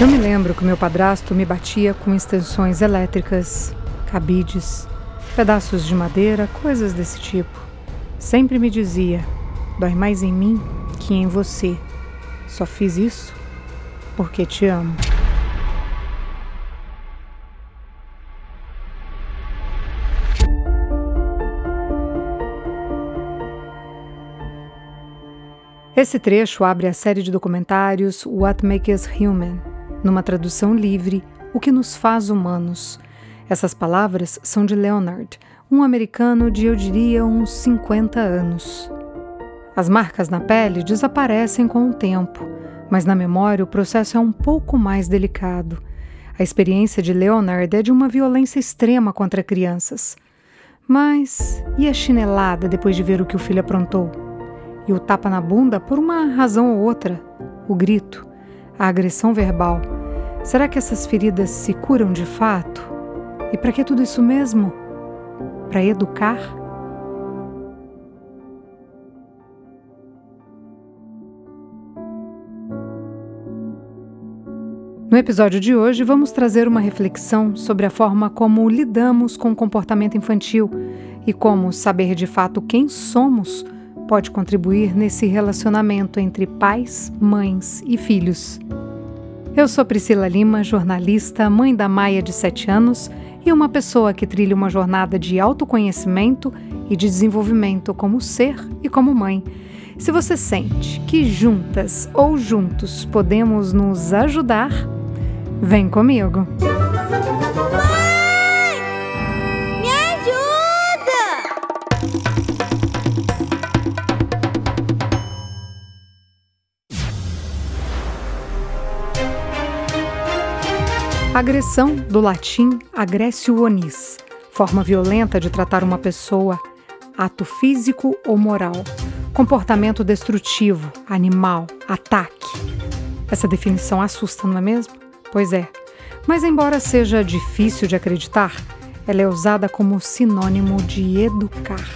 Eu me lembro que meu padrasto me batia com extensões elétricas, cabides, pedaços de madeira, coisas desse tipo. Sempre me dizia: dói mais em mim que em você. Só fiz isso porque te amo. Esse trecho abre a série de documentários What Makes Us Human, numa tradução livre, O que nos faz humanos. Essas palavras são de Leonard, um americano de, eu diria, uns 50 anos. As marcas na pele desaparecem com o tempo, mas na memória o processo é um pouco mais delicado. A experiência de Leonard é de uma violência extrema contra crianças. Mas e a chinelada depois de ver o que o filho aprontou? E o tapa na bunda por uma razão ou outra? O grito? A agressão verbal? Será que essas feridas se curam de fato? E para que tudo isso mesmo? Para educar? No episódio de hoje, vamos trazer uma reflexão sobre a forma como lidamos com o comportamento infantil e como saber de fato quem somos pode contribuir nesse relacionamento entre pais, mães e filhos. Eu sou Priscila Lima, jornalista, mãe da Maia de 7 anos e uma pessoa que trilha uma jornada de autoconhecimento e de desenvolvimento como ser e como mãe. Se você sente que juntas ou juntos podemos nos ajudar, Vem comigo. Mãe! Agressão, do latim agressio onis, forma violenta de tratar uma pessoa, ato físico ou moral, comportamento destrutivo, animal, ataque. Essa definição assusta, não é mesmo? Pois é. Mas, embora seja difícil de acreditar, ela é usada como sinônimo de educar.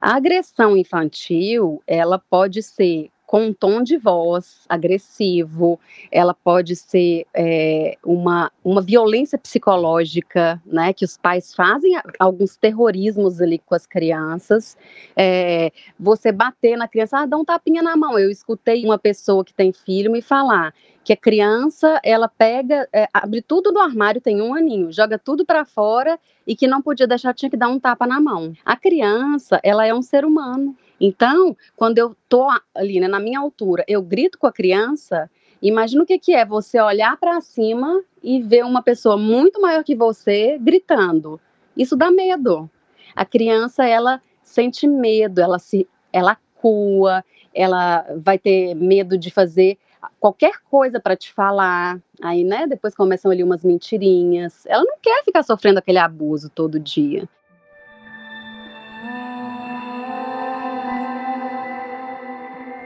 A agressão infantil, ela pode ser com um tom de voz agressivo, ela pode ser é, uma, uma violência psicológica, né, que os pais fazem alguns terrorismos ali com as crianças, é, você bater na criança, ah, dá um tapinha na mão, eu escutei uma pessoa que tem filho me falar, que a criança ela pega, é, abre tudo do armário, tem um aninho, joga tudo para fora e que não podia deixar, tinha que dar um tapa na mão. A criança, ela é um ser humano, então, quando eu tô ali, né, na minha altura, eu grito com a criança, imagina o que, que é você olhar para cima e ver uma pessoa muito maior que você gritando. Isso dá medo. A criança, ela sente medo, ela se ela cua, ela vai ter medo de fazer qualquer coisa para te falar. Aí, né, depois começam ali umas mentirinhas. Ela não quer ficar sofrendo aquele abuso todo dia.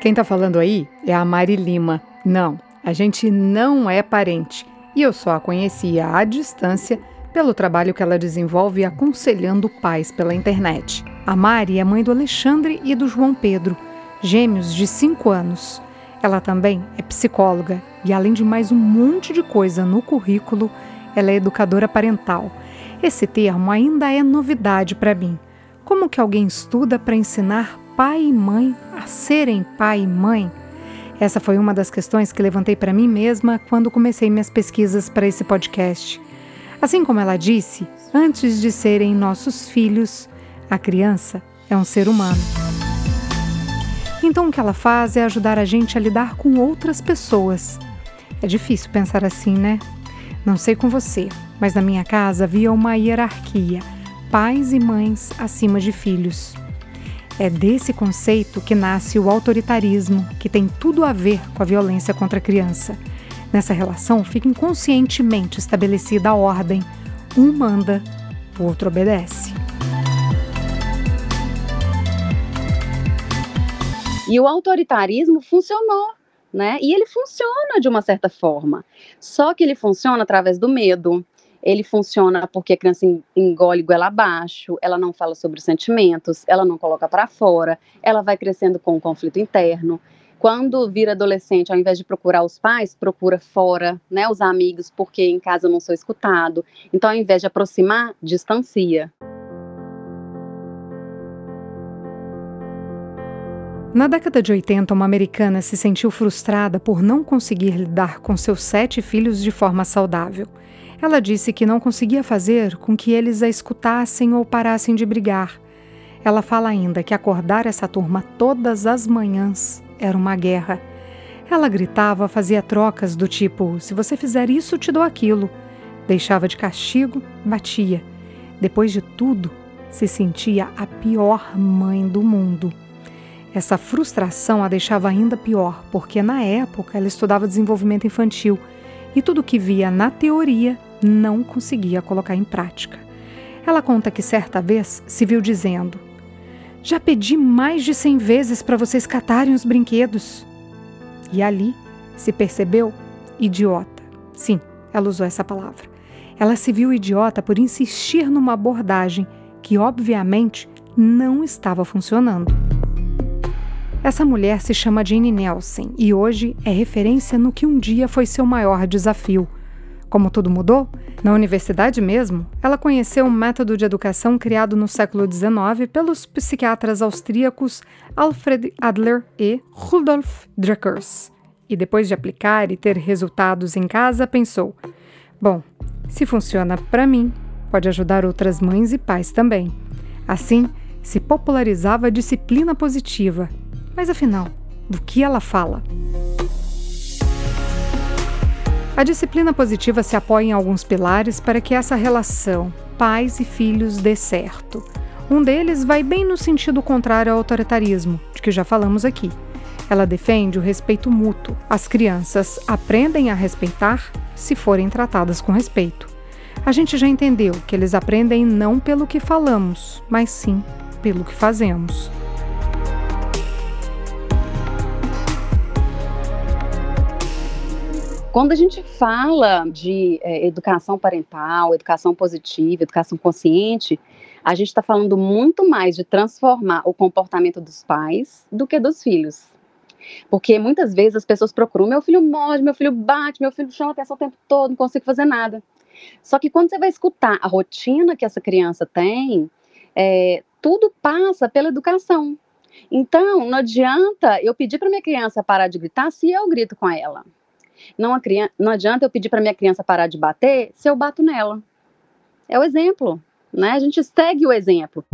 Quem tá falando aí é a Mari Lima. Não, a gente não é parente. E eu só a conhecia à distância pelo trabalho que ela desenvolve aconselhando pais pela internet. A Mari é mãe do Alexandre e do João Pedro, gêmeos de 5 anos. Ela também é psicóloga e, além de mais um monte de coisa no currículo, ela é educadora parental. Esse termo ainda é novidade para mim. Como que alguém estuda para ensinar pai e mãe a serem pai e mãe? Essa foi uma das questões que levantei para mim mesma quando comecei minhas pesquisas para esse podcast. Assim como ela disse, antes de serem nossos filhos, a criança é um ser humano. Então o que ela faz é ajudar a gente a lidar com outras pessoas. É difícil pensar assim, né? Não sei com você, mas na minha casa havia uma hierarquia: pais e mães acima de filhos. É desse conceito que nasce o autoritarismo, que tem tudo a ver com a violência contra a criança. Nessa relação fica inconscientemente estabelecida a ordem: um manda, o outro obedece. E o autoritarismo funcionou, né? E ele funciona de uma certa forma. Só que ele funciona através do medo, ele funciona porque a criança engole goela abaixo, ela não fala sobre os sentimentos, ela não coloca para fora, ela vai crescendo com um conflito interno. Quando vira adolescente, ao invés de procurar os pais, procura fora, né, os amigos, porque em casa eu não sou escutado. Então, ao invés de aproximar, distancia. Na década de 80, uma americana se sentiu frustrada por não conseguir lidar com seus sete filhos de forma saudável. Ela disse que não conseguia fazer com que eles a escutassem ou parassem de brigar. Ela fala ainda que acordar essa turma todas as manhãs era uma guerra. Ela gritava, fazia trocas do tipo: se você fizer isso, te dou aquilo. Deixava de castigo, batia. Depois de tudo, se sentia a pior mãe do mundo. Essa frustração a deixava ainda pior, porque na época ela estudava desenvolvimento infantil e tudo que via na teoria não conseguia colocar em prática. Ela conta que certa vez se viu dizendo: Já pedi mais de cem vezes para vocês catarem os brinquedos. E ali se percebeu idiota. Sim, ela usou essa palavra. Ela se viu idiota por insistir numa abordagem que, obviamente, não estava funcionando. Essa mulher se chama Jane Nelson e hoje é referência no que um dia foi seu maior desafio. Como tudo mudou, na universidade mesmo, ela conheceu um método de educação criado no século XIX pelos psiquiatras austríacos Alfred Adler e Rudolf Dreckers. E depois de aplicar e ter resultados em casa, pensou: bom, se funciona para mim, pode ajudar outras mães e pais também. Assim, se popularizava a disciplina positiva, mas afinal, do que ela fala? A disciplina positiva se apoia em alguns pilares para que essa relação pais e filhos dê certo. Um deles vai bem no sentido contrário ao autoritarismo, de que já falamos aqui. Ela defende o respeito mútuo. As crianças aprendem a respeitar se forem tratadas com respeito. A gente já entendeu que eles aprendem não pelo que falamos, mas sim pelo que fazemos. Quando a gente fala de é, educação parental, educação positiva, educação consciente, a gente está falando muito mais de transformar o comportamento dos pais do que dos filhos. Porque muitas vezes as pessoas procuram: meu filho morde, meu filho bate, meu filho chama atenção o tempo todo, não consigo fazer nada. Só que quando você vai escutar a rotina que essa criança tem, é, tudo passa pela educação. Então, não adianta eu pedir para minha criança parar de gritar se eu grito com ela. Não, criança, não adianta eu pedir para minha criança parar de bater se eu bato nela. É o exemplo, né? A gente segue o exemplo.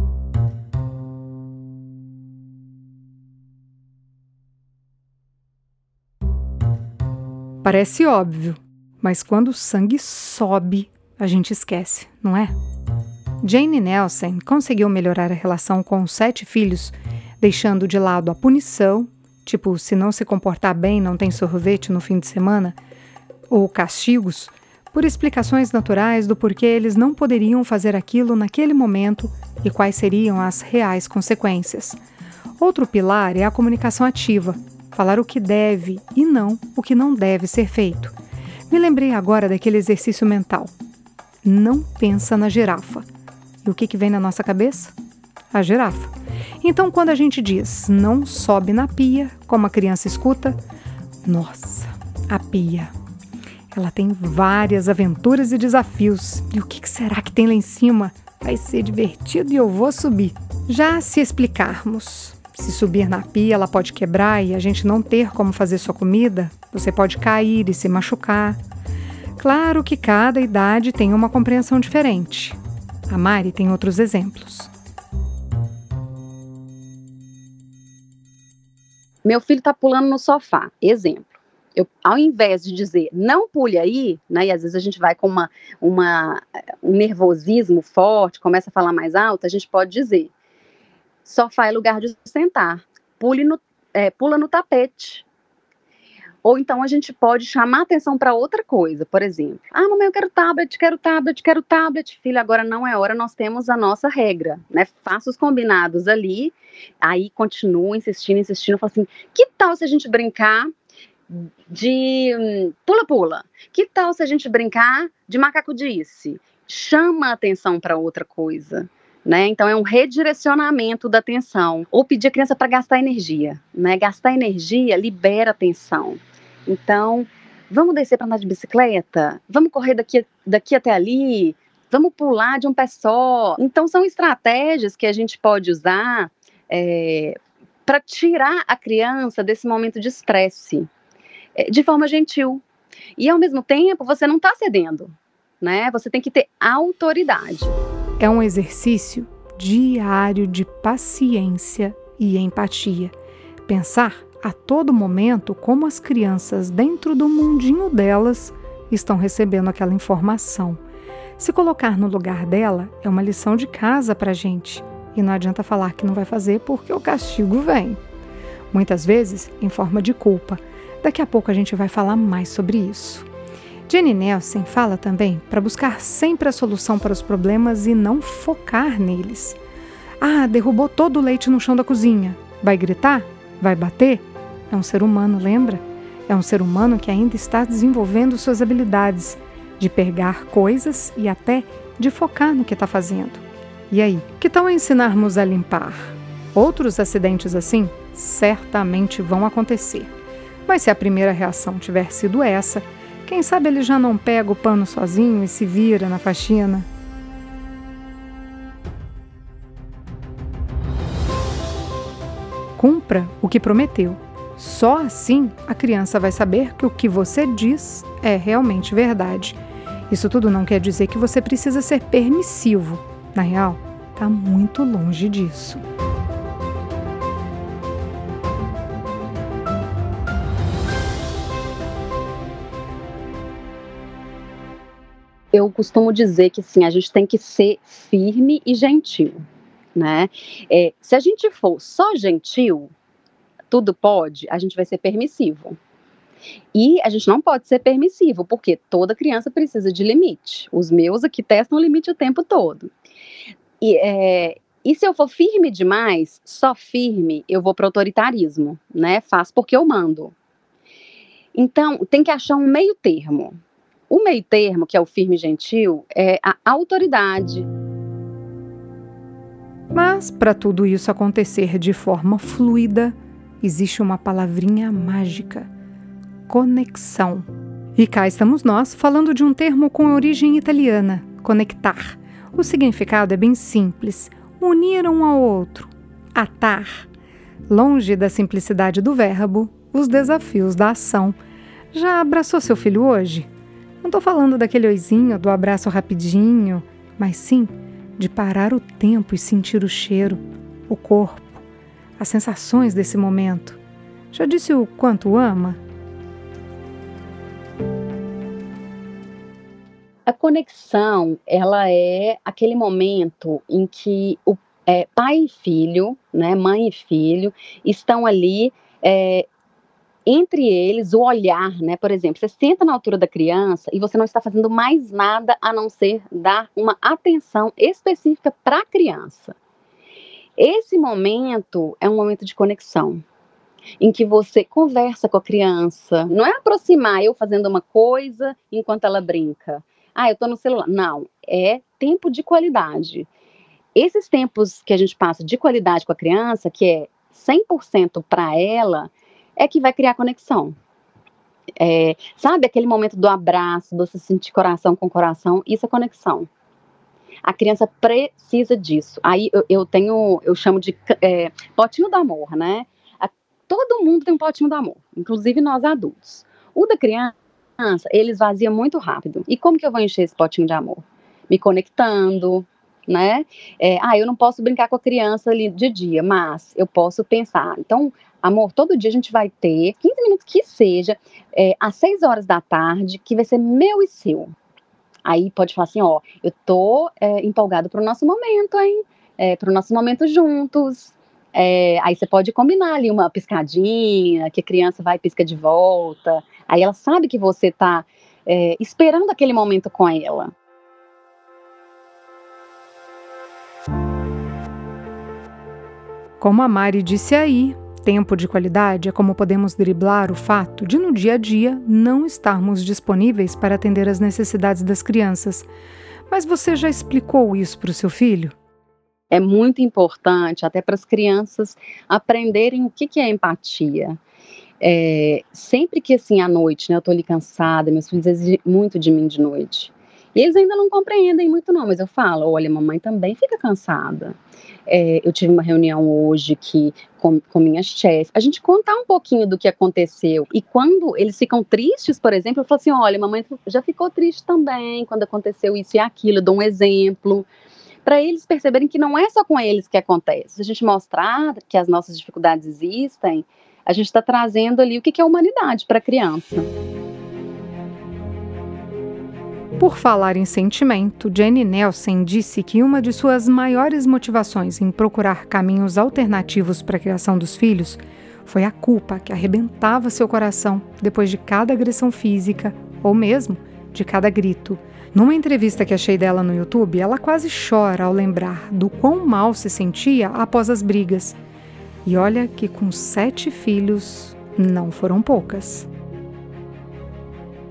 Parece óbvio, mas quando o sangue sobe, a gente esquece, não é? Jane Nelson conseguiu melhorar a relação com os sete filhos, deixando de lado a punição tipo, se não se comportar bem, não tem sorvete no fim de semana, ou castigos, por explicações naturais do porquê eles não poderiam fazer aquilo naquele momento e quais seriam as reais consequências. Outro pilar é a comunicação ativa, falar o que deve e não o que não deve ser feito. Me lembrei agora daquele exercício mental. Não pensa na girafa. E o que, que vem na nossa cabeça? A girafa. Então, quando a gente diz não sobe na pia, como a criança escuta, nossa, a pia. Ela tem várias aventuras e desafios. E o que será que tem lá em cima? Vai ser divertido e eu vou subir. Já se explicarmos, se subir na pia ela pode quebrar e a gente não ter como fazer sua comida, você pode cair e se machucar. Claro que cada idade tem uma compreensão diferente. A Mari tem outros exemplos. Meu filho está pulando no sofá. Exemplo. Eu, ao invés de dizer não pule aí, né, e às vezes a gente vai com uma, uma, um nervosismo forte, começa a falar mais alto, a gente pode dizer sofá é lugar de sentar, pule no, é, pula no tapete. Ou então a gente pode chamar atenção para outra coisa, por exemplo. Ah, mamãe, eu quero tablet, quero tablet, quero tablet. Filho, agora não é hora, nós temos a nossa regra, né? Faça os combinados ali, aí continua insistindo, insistindo, fala assim, que tal se a gente brincar de pula-pula. Que tal se a gente brincar de macaco disse? Chama a atenção para outra coisa. Né? Então é um redirecionamento da atenção. Ou pedir a criança para gastar energia. Né? Gastar energia libera atenção. Então, vamos descer para andar de bicicleta? Vamos correr daqui, daqui até ali? Vamos pular de um pé só? Então, são estratégias que a gente pode usar é, para tirar a criança desse momento de estresse, é, de forma gentil. E ao mesmo tempo, você não está cedendo, né? Você tem que ter autoridade. É um exercício diário de paciência e empatia. Pensar a todo momento como as crianças, dentro do mundinho delas, estão recebendo aquela informação. Se colocar no lugar dela é uma lição de casa para a gente. E não adianta falar que não vai fazer porque o castigo vem. Muitas vezes em forma de culpa. Daqui a pouco a gente vai falar mais sobre isso. Jenny Nelson fala também para buscar sempre a solução para os problemas e não focar neles. Ah, derrubou todo o leite no chão da cozinha. Vai gritar? Vai bater? É um ser humano, lembra? É um ser humano que ainda está desenvolvendo suas habilidades de pegar coisas e até de focar no que está fazendo. E aí, que tal ensinarmos a limpar? Outros acidentes assim certamente vão acontecer. Mas se a primeira reação tiver sido essa, quem sabe ele já não pega o pano sozinho e se vira na faxina? Cumpra o que prometeu. Só assim a criança vai saber que o que você diz é realmente verdade. Isso tudo não quer dizer que você precisa ser permissivo na real, está muito longe disso. Eu costumo dizer que sim, a gente tem que ser firme e gentil, né? É, se a gente for só gentil, tudo pode, a gente vai ser permissivo. E a gente não pode ser permissivo, porque toda criança precisa de limite. Os meus aqui testam o limite o tempo todo. E, é, e se eu for firme demais, só firme, eu vou para autoritarismo, né? Faço porque eu mando. Então, tem que achar um meio termo. O meio termo, que é o firme gentil, é a autoridade. Mas, para tudo isso acontecer de forma fluida, existe uma palavrinha mágica: conexão. E cá estamos nós falando de um termo com origem italiana, conectar o significado é bem simples: unir um ao outro, atar. Longe da simplicidade do verbo, os desafios da ação. Já abraçou seu filho hoje? Não estou falando daquele oizinho, do abraço rapidinho, mas sim de parar o tempo e sentir o cheiro, o corpo, as sensações desse momento. Já disse o quanto ama? A conexão, ela é aquele momento em que o é, pai e filho, né, mãe e filho, estão ali é, entre eles o olhar, né? Por exemplo, você senta na altura da criança e você não está fazendo mais nada a não ser dar uma atenção específica para a criança. Esse momento é um momento de conexão, em que você conversa com a criança. Não é aproximar eu fazendo uma coisa enquanto ela brinca. Ah, eu estou no celular. Não, é tempo de qualidade. Esses tempos que a gente passa de qualidade com a criança, que é 100% para ela, é que vai criar conexão. É, sabe aquele momento do abraço, do se sentir coração com coração? Isso é conexão. A criança precisa disso. Aí eu, eu tenho, eu chamo de é, potinho do amor, né? A, todo mundo tem um potinho do amor, inclusive nós adultos. O da criança ele esvazia muito rápido. E como que eu vou encher esse potinho de amor? Me conectando, né? É, ah, eu não posso brincar com a criança ali de dia, mas eu posso pensar. Então, amor, todo dia a gente vai ter 15 minutos que seja, é, às 6 horas da tarde, que vai ser meu e seu. Aí pode falar assim, ó, eu tô é, empolgado pro nosso momento, hein? É, pro nosso momento juntos. É, aí você pode combinar ali uma piscadinha, que a criança vai pisca de volta. Aí ela sabe que você está é, esperando aquele momento com ela. Como a Mari disse aí, tempo de qualidade é como podemos driblar o fato de, no dia a dia, não estarmos disponíveis para atender às necessidades das crianças. Mas você já explicou isso para o seu filho? É muito importante, até para as crianças aprenderem o que, que é empatia. É, sempre que assim à noite, né, eu tô ali cansada, meus filhos exigem muito de mim de noite. E eles ainda não compreendem muito não, mas eu falo, olha, mamãe também fica cansada. É, eu tive uma reunião hoje que com, com minha chefe, a gente contar um pouquinho do que aconteceu. E quando eles ficam tristes, por exemplo, eu falo assim, olha, mamãe já ficou triste também quando aconteceu isso e aquilo, eu dou um exemplo para eles perceberem que não é só com eles que acontece. Se a gente mostrar que as nossas dificuldades existem, a gente está trazendo ali o que é humanidade para a criança. Por falar em sentimento, Jenny Nelson disse que uma de suas maiores motivações em procurar caminhos alternativos para a criação dos filhos foi a culpa que arrebentava seu coração depois de cada agressão física ou mesmo de cada grito. Numa entrevista que achei dela no YouTube, ela quase chora ao lembrar do quão mal se sentia após as brigas. E olha que com sete filhos não foram poucas.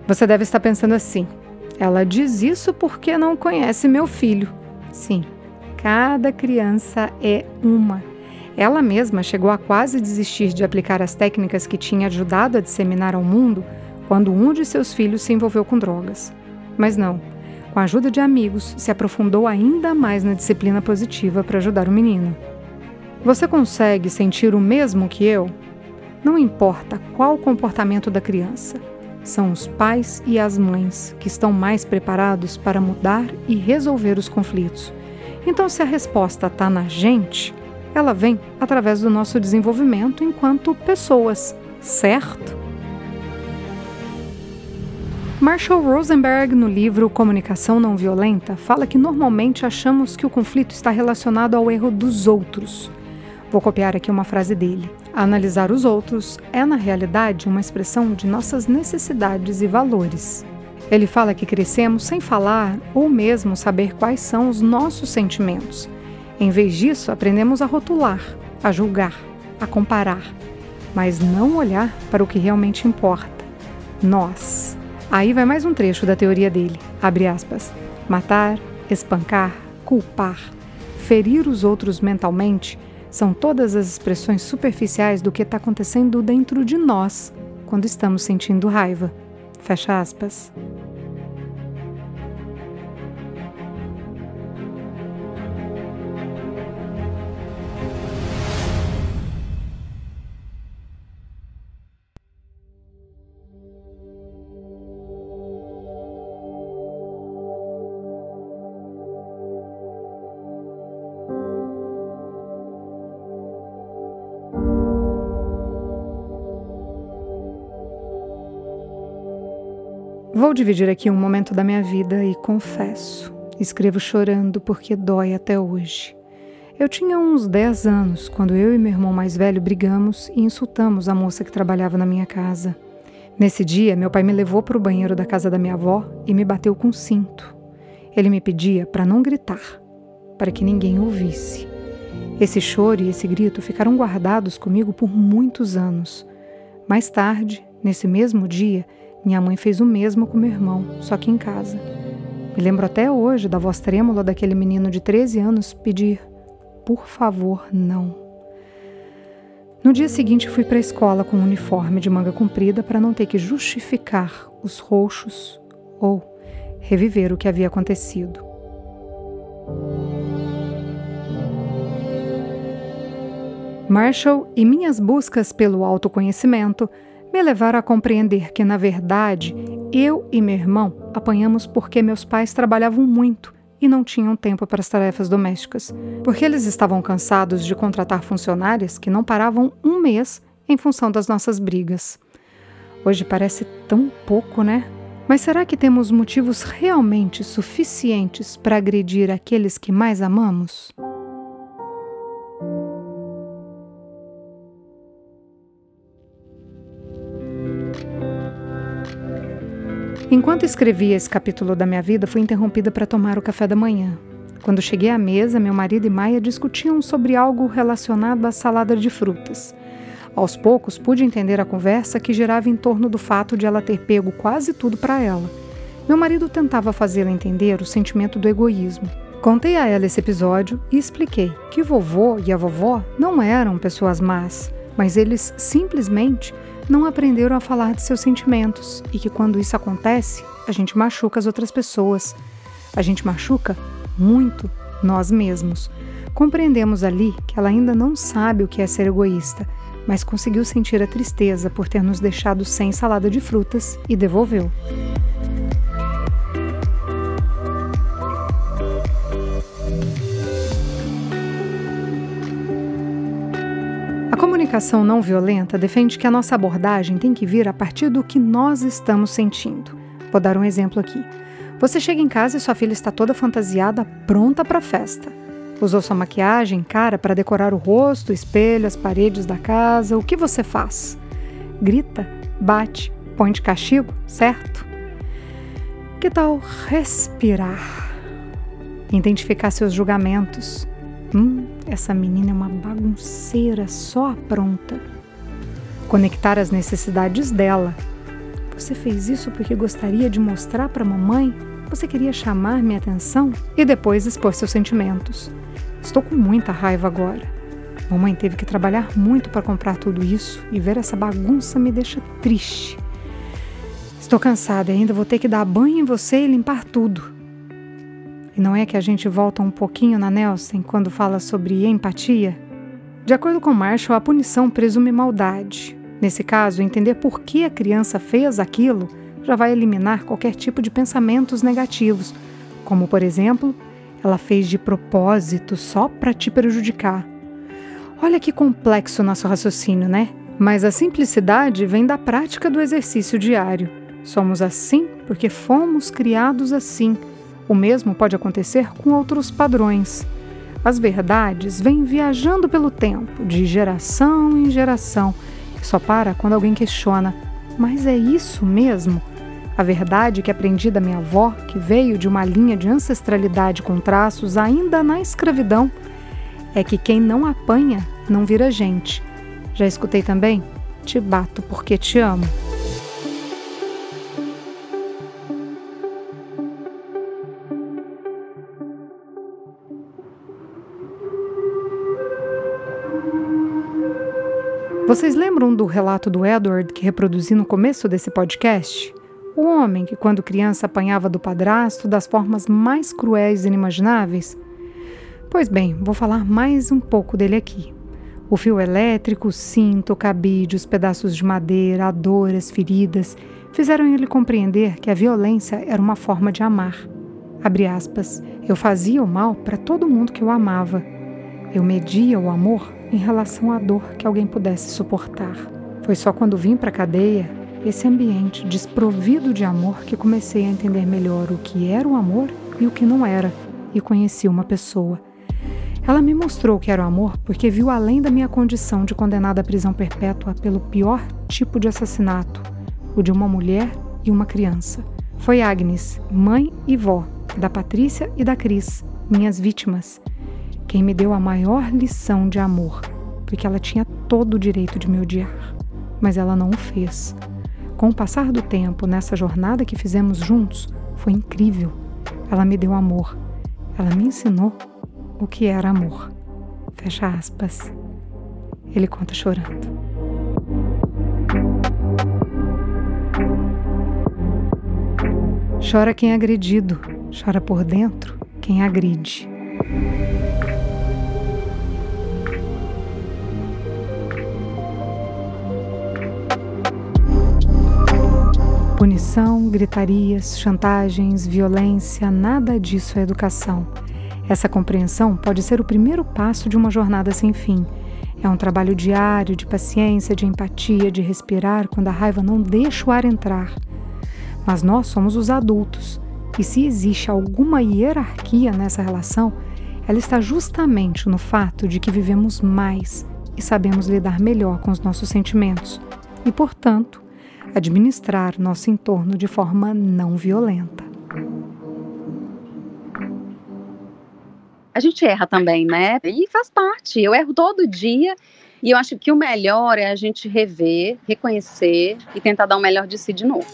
Você deve estar pensando assim: ela diz isso porque não conhece meu filho. Sim, cada criança é uma. Ela mesma chegou a quase desistir de aplicar as técnicas que tinha ajudado a disseminar ao mundo quando um de seus filhos se envolveu com drogas. Mas não, com a ajuda de amigos, se aprofundou ainda mais na disciplina positiva para ajudar o menino. Você consegue sentir o mesmo que eu? Não importa qual o comportamento da criança, são os pais e as mães que estão mais preparados para mudar e resolver os conflitos. Então, se a resposta está na gente, ela vem através do nosso desenvolvimento enquanto pessoas, certo? Marshall Rosenberg, no livro Comunicação Não Violenta, fala que normalmente achamos que o conflito está relacionado ao erro dos outros. Vou copiar aqui uma frase dele. Analisar os outros é, na realidade, uma expressão de nossas necessidades e valores. Ele fala que crescemos sem falar ou mesmo saber quais são os nossos sentimentos. Em vez disso, aprendemos a rotular, a julgar, a comparar, mas não olhar para o que realmente importa: nós. Aí vai mais um trecho da teoria dele. Abre aspas. Matar, espancar, culpar, ferir os outros mentalmente são todas as expressões superficiais do que está acontecendo dentro de nós quando estamos sentindo raiva. Fecha aspas. Vou dividir aqui um momento da minha vida e confesso, escrevo chorando porque dói até hoje. Eu tinha uns 10 anos quando eu e meu irmão mais velho brigamos e insultamos a moça que trabalhava na minha casa. Nesse dia, meu pai me levou para o banheiro da casa da minha avó e me bateu com cinto. Ele me pedia para não gritar, para que ninguém ouvisse. Esse choro e esse grito ficaram guardados comigo por muitos anos. Mais tarde, nesse mesmo dia, minha mãe fez o mesmo com meu irmão, só que em casa. Me lembro até hoje da voz trêmula daquele menino de 13 anos pedir: por favor, não. No dia seguinte, fui para a escola com um uniforme de manga comprida para não ter que justificar os roxos ou reviver o que havia acontecido. Marshall e minhas buscas pelo autoconhecimento me levaram a compreender que, na verdade, eu e meu irmão apanhamos porque meus pais trabalhavam muito e não tinham tempo para as tarefas domésticas, porque eles estavam cansados de contratar funcionárias que não paravam um mês em função das nossas brigas. Hoje parece tão pouco, né? Mas será que temos motivos realmente suficientes para agredir aqueles que mais amamos? Enquanto escrevia esse capítulo da minha vida, fui interrompida para tomar o café da manhã. Quando cheguei à mesa, meu marido e Maia discutiam sobre algo relacionado à salada de frutas. Aos poucos, pude entender a conversa que girava em torno do fato de ela ter pego quase tudo para ela. Meu marido tentava fazê-la entender o sentimento do egoísmo. Contei a ela esse episódio e expliquei que vovô e a vovó não eram pessoas más, mas eles simplesmente não aprenderam a falar de seus sentimentos e que quando isso acontece, a gente machuca as outras pessoas. A gente machuca muito nós mesmos. Compreendemos ali que ela ainda não sabe o que é ser egoísta, mas conseguiu sentir a tristeza por ter nos deixado sem salada de frutas e devolveu. A comunicação não violenta defende que a nossa abordagem tem que vir a partir do que nós estamos sentindo. Vou dar um exemplo aqui. Você chega em casa e sua filha está toda fantasiada, pronta para a festa. Usou sua maquiagem, cara, para decorar o rosto, o espelho, as paredes da casa. O que você faz? Grita, bate, põe de castigo, certo? Que tal respirar? Identificar seus julgamentos. Hum, essa menina é uma bagunceira só pronta. Conectar as necessidades dela. Você fez isso porque gostaria de mostrar para mamãe? Você queria chamar minha atenção e depois expor seus sentimentos. Estou com muita raiva agora. Mamãe teve que trabalhar muito para comprar tudo isso e ver essa bagunça me deixa triste. Estou cansada e ainda vou ter que dar banho em você e limpar tudo. E não é que a gente volta um pouquinho na Nelson quando fala sobre empatia? De acordo com Marshall, a punição presume maldade. Nesse caso, entender por que a criança fez aquilo já vai eliminar qualquer tipo de pensamentos negativos, como, por exemplo, ela fez de propósito só para te prejudicar. Olha que complexo nosso raciocínio, né? Mas a simplicidade vem da prática do exercício diário. Somos assim porque fomos criados assim. O mesmo pode acontecer com outros padrões. As verdades vêm viajando pelo tempo, de geração em geração, e só para quando alguém questiona: mas é isso mesmo? A verdade que aprendi da minha avó, que veio de uma linha de ancestralidade com traços ainda na escravidão, é que quem não apanha não vira gente. Já escutei também? Te bato porque te amo. Vocês lembram do relato do Edward que reproduzi no começo desse podcast? O homem que, quando criança, apanhava do padrasto das formas mais cruéis e inimagináveis? Pois bem, vou falar mais um pouco dele aqui. O fio elétrico, o cinto, o cabide, os pedaços de madeira, a dor, as feridas, fizeram ele compreender que a violência era uma forma de amar. Abre aspas, eu fazia o mal para todo mundo que eu amava. Eu media o amor em relação à dor que alguém pudesse suportar. Foi só quando vim para a cadeia esse ambiente desprovido de amor que comecei a entender melhor o que era o amor e o que não era, e conheci uma pessoa. Ela me mostrou que era o amor porque viu além da minha condição de condenada à prisão perpétua pelo pior tipo de assassinato, o de uma mulher e uma criança. Foi Agnes, mãe e vó da Patrícia e da Cris, minhas vítimas, quem me deu a maior lição de amor, porque ela tinha todo o direito de me odiar, mas ela não o fez. Com o passar do tempo, nessa jornada que fizemos juntos, foi incrível. Ela me deu amor. Ela me ensinou o que era amor. Fecha aspas. Ele conta chorando. Chora quem é agredido, chora por dentro quem agride. Punição, gritarias, chantagens, violência, nada disso é educação. Essa compreensão pode ser o primeiro passo de uma jornada sem fim. É um trabalho diário de paciência, de empatia, de respirar quando a raiva não deixa o ar entrar. Mas nós somos os adultos, e se existe alguma hierarquia nessa relação, ela está justamente no fato de que vivemos mais e sabemos lidar melhor com os nossos sentimentos e, portanto, administrar nosso entorno de forma não violenta. A gente erra também, né? E faz parte. Eu erro todo dia. E eu acho que o melhor é a gente rever, reconhecer e tentar dar o melhor de si de novo.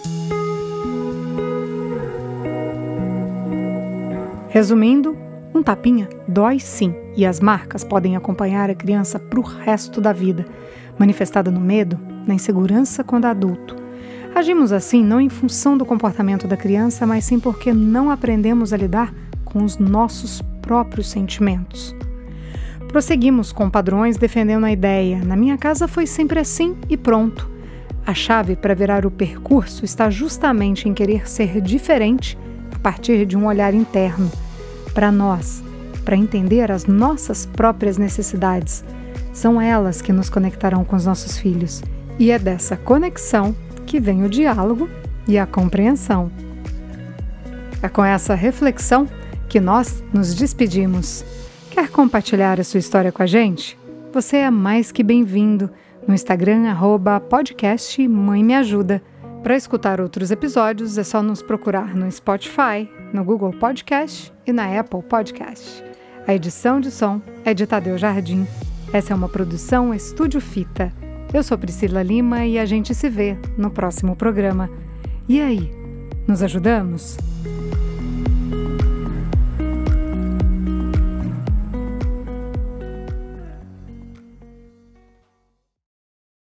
Resumindo, um tapinha dói sim, e as marcas podem acompanhar a criança para o resto da vida, manifestada no medo, na insegurança quando adulto. Agimos assim não em função do comportamento da criança, mas sim porque não aprendemos a lidar com os nossos próprios sentimentos. Prosseguimos com padrões defendendo a ideia: na minha casa foi sempre assim e pronto. A chave para virar o percurso está justamente em querer ser diferente a partir de um olhar interno para nós, para entender as nossas próprias necessidades. São elas que nos conectarão com os nossos filhos. E é dessa conexão que vem o diálogo e a compreensão. É com essa reflexão que nós nos despedimos. Quer compartilhar a sua história com a gente? Você é mais que bem-vindo no Instagram, arroba podcast Mãe Me Ajuda. Para escutar outros episódios, é só nos procurar no Spotify, no Google Podcast e na Apple Podcast. A edição de som é de Tadeu Jardim. Essa é uma produção Estúdio Fita. Eu sou Priscila Lima e a gente se vê no próximo programa. E aí, nos ajudamos?